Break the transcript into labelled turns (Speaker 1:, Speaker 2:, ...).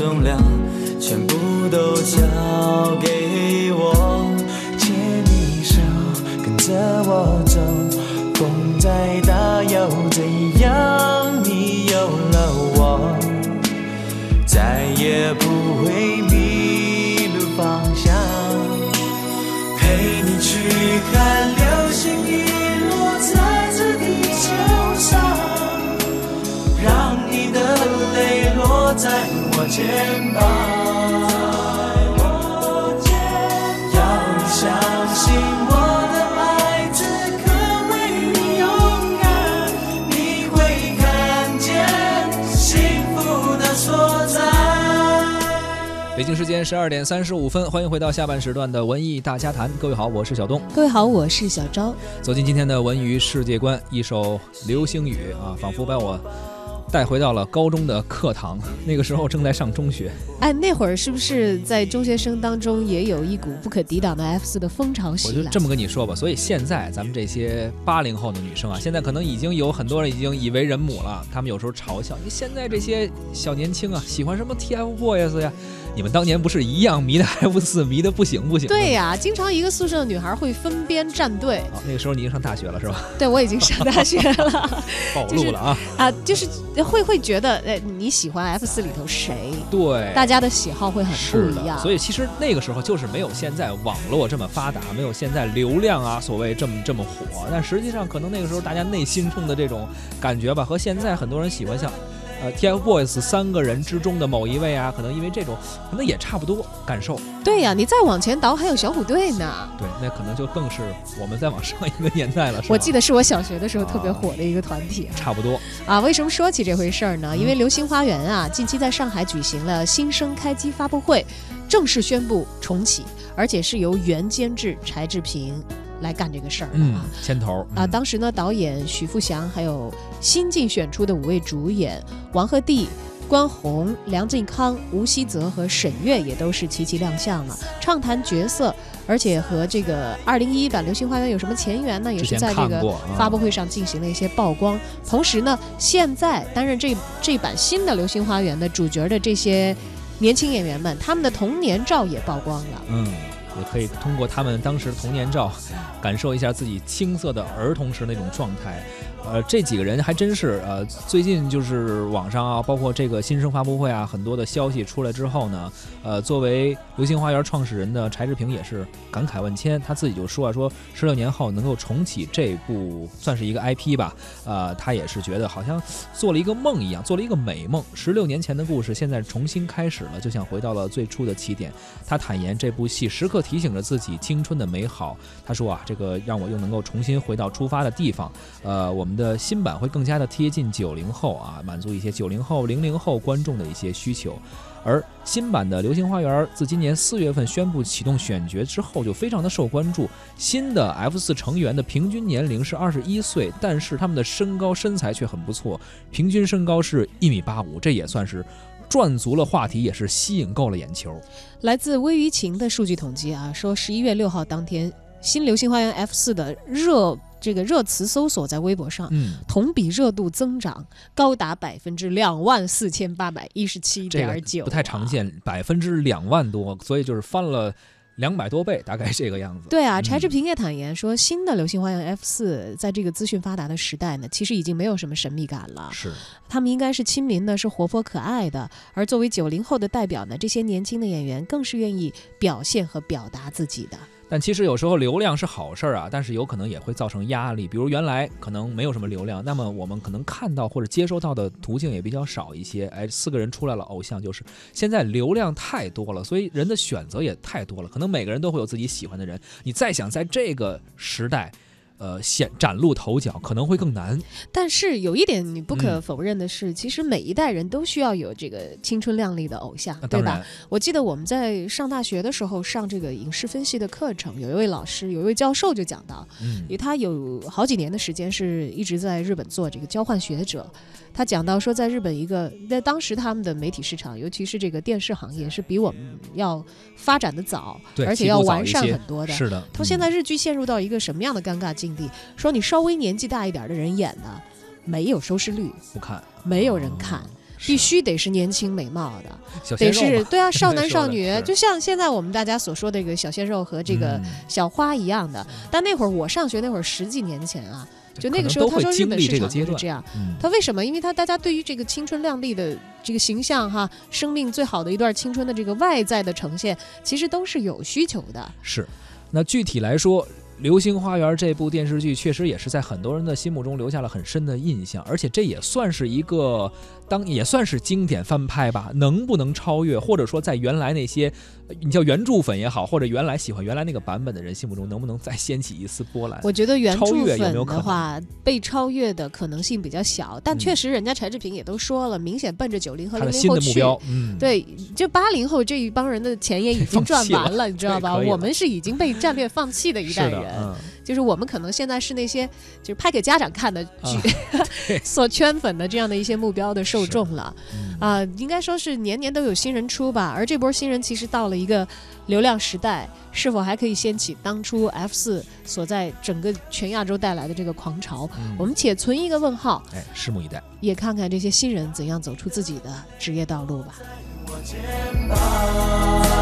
Speaker 1: 重量全部都交给我，牵你手，跟着我走，风再大又怎样？你有了我，再也不会迷路方向，陪你去看流星雨落在这地球上。让你的泪落在我肩膀。要你相信我的爱，此刻为你勇敢，你会看见幸福的所在。
Speaker 2: 北京时间十二点三十五分，欢迎回到下半时段的文艺大家谈。各位好，我是小东。
Speaker 3: 各位好，我是小昭。
Speaker 2: 走进今天的文娱世界观，一首《流星雨》啊，仿佛把我带回到了高中的课堂。那个时候正在上中学，
Speaker 3: 哎，那会儿是不是在中学生当中也有一股不可抵挡的 F 四的风潮
Speaker 2: 我
Speaker 3: 袭来？
Speaker 2: 就这么跟你说吧。所以现在咱们这些八零后的女生啊，现在可能已经有很多人已经以为人母了。他们有时候嘲笑你现在这些小年轻啊，喜欢什么 TFBOYS 呀？你们当年不是一样迷的 F 四，迷的不行不行？
Speaker 3: 对呀、经常一个宿舍的女孩会分编站队。
Speaker 2: 哦，那个时候你已经上大学了是吧？
Speaker 3: 对我已经上大学了
Speaker 2: 暴露了啊！
Speaker 3: 啊，就是会会觉得，呃，你喜欢 F 四里头谁？
Speaker 2: 对，
Speaker 3: 大家的喜好会很，不一样。
Speaker 2: 所以其实那个时候就是没有现在网络这么发达，没有现在流量啊，所谓这么这么火。但实际上，可能那个时候大家内心中的这种感觉吧，和现在很多人喜欢像，呃，TFBOYS 三个人之中的某一位啊，可能因为这种，可能也差不多感受。
Speaker 3: 对呀、你再往前倒还有小虎队呢。
Speaker 2: 对，那可能就更是我们再往上一个年代了。是
Speaker 3: 我记得是我小学的时候特别火的一个团体。
Speaker 2: 差不多。
Speaker 3: 啊，为什么说起这回事儿呢？因为
Speaker 2: 嗯
Speaker 3: 流星花园啊，近期在上海举行了新生开机发布会，正式宣布重启，而且是由原监制柴智屏来干这个事儿啊。，
Speaker 2: 牵头
Speaker 3: 啊，
Speaker 2: 嗯
Speaker 3: 当时呢，导演许富祥还有新晋选出的五位主演王鹤棣、关宏、梁靖康、吴希泽和沈月也都是齐齐亮相了，畅谈角色，而且和这个二零一一版《流星花园》有什么前缘呢？也是在这个发布会上进行了一些曝光。同时呢，现在担任这这版新的《流星花园》的主角的这些年轻演员们，他们的童年照也曝光了。
Speaker 2: 嗯，也可以通过他们当时的童年照，感受一下自己青涩的儿童时那种状态。呃，这几个人还真是呃，最近就是网上啊，包括这个新生发布会啊，很多的消息出来之后呢，呃，作为流星花园创始人的柴智屏也是感慨万千，他自己就说啊，说十六年后能够重启这部算是一个 IP 吧，呃，他也是觉得好像做了一个梦一样，做了一个美梦。十六年前的故事现在重新开始了，就像回到了最初的起点。他坦言，这部戏时刻提醒着自己青春的美好。他说啊，这个让我又能够重新回到出发的地方。呃，我们的新版会更加的贴近九零后啊，满足一些九零后、零零后观众的一些需求。而新版的《流星花园》自今年四月份宣布启动选角之后，就非常的受关注。新的 F 四成员的平均年龄是二十一岁，但是他们的身高身材却很不错，平均身高是一米八五，这也算是赚足了话题，也是吸引够了眼球。
Speaker 3: 来自微舆情的数据统计啊，说十一月六号当天，新《流星花园 F 四》的热这个热词搜索在微博上。
Speaker 2: 嗯，
Speaker 3: 同比热度增长高达百分之两万四千八百一十七点九，
Speaker 2: 不太常。见，百分之两万多，所以就是翻了两百多倍，大概这个样子。
Speaker 3: 对啊，柴智
Speaker 2: 嗯
Speaker 3: 屏也坦言说，新的《流星花园 F 四》在这个资讯发达的时代呢，其实已经没有什么神秘感了。
Speaker 2: 是，
Speaker 3: 他们应该是亲民的，是活泼可爱的。而作为九零后的代表呢，这些年轻的演员更是愿意表现和表达自己的。
Speaker 2: 但其实有时候流量是好事儿啊，但是有可能也会造成压力。比如原来可能没有什么流量，那么我们可能看到或者接收到的途径也比较少一些。哎，四个人出来了，偶像就是现在流量太多了，所以人的选择也太多了，可能每个人都会有自己喜欢的人。你再想在这个时代，呃，显崭露头角，可能会更难。
Speaker 3: 但是有一点你不可
Speaker 2: 嗯
Speaker 3: 否认的是，其实每一代人都需要有这个青春靓丽的偶像，对吧？我记得我们在上大学的时候上这个影视分析的课程，有一位老师，有一位教授就讲到，
Speaker 2: 嗯
Speaker 3: 因为他有好几年的时间是一直在日本做这个交换学者。他讲到说，在日本一个在当时他们的媒体市场，尤其是这个电视行业，是比我们要发展的早，而且要完善很多的。
Speaker 2: 是的，
Speaker 3: 他现
Speaker 2: 嗯
Speaker 3: 在日剧陷入到一个什么样的尴尬境地？说你稍微年纪大一点的人演的，没有收视率，
Speaker 2: 不看，
Speaker 3: 没有人看。必须得是年轻美貌的，得是 对啊，少男少女，就像现在我们大家所说的这个小鲜肉和这个
Speaker 2: 嗯
Speaker 3: 小花一样的。但那会儿我上学那会儿十几年前啊，就那个时候他说日本市场就是这样。
Speaker 2: 嗯
Speaker 3: 他为什么？因为他大家对于这个青春靓丽的这个形象哈，生命最好的一段青春的这个外在的呈现，其实都是有需求的。
Speaker 2: 是，那具体来说，《流星花园》这部电视剧确实也是在很多人的心目中留下了很深的印象，而且这也算是一个当也算是经典翻拍吧。能不能超越，或者说在原来那些呃你叫原著粉也好，或者原来喜欢原来那个版本的人心目中，能不能再掀起一丝波澜？
Speaker 3: 我觉得原著粉的话，被超越的可能性比较小，但
Speaker 2: 嗯
Speaker 3: 确实人家柴智屏也都说了，明显奔着九零和
Speaker 2: 他的
Speaker 3: 零零后去。
Speaker 2: 新的目标，嗯，，
Speaker 3: 对，就八零后这一帮人的钱也已经 赚完了，你知道吧？我们是已经被战略放弃的一，代人，
Speaker 2: 嗯，
Speaker 3: 就是我们可能现在是那些就是拍给家长看的剧、
Speaker 2: 对
Speaker 3: 所圈粉的这样的一些目标的受众了
Speaker 2: 嗯
Speaker 3: 啊、应该说是年年都有新人出吧。而这波新人其实到了一个流量时代，是否还可以掀起当初 F 四所在整个全亚洲带来的这个狂潮？
Speaker 2: 嗯
Speaker 3: 我们且存一个问号，
Speaker 2: 哎，拭目以待。
Speaker 3: 也看看这些新人怎样走出自己的职业道路吧。
Speaker 1: 要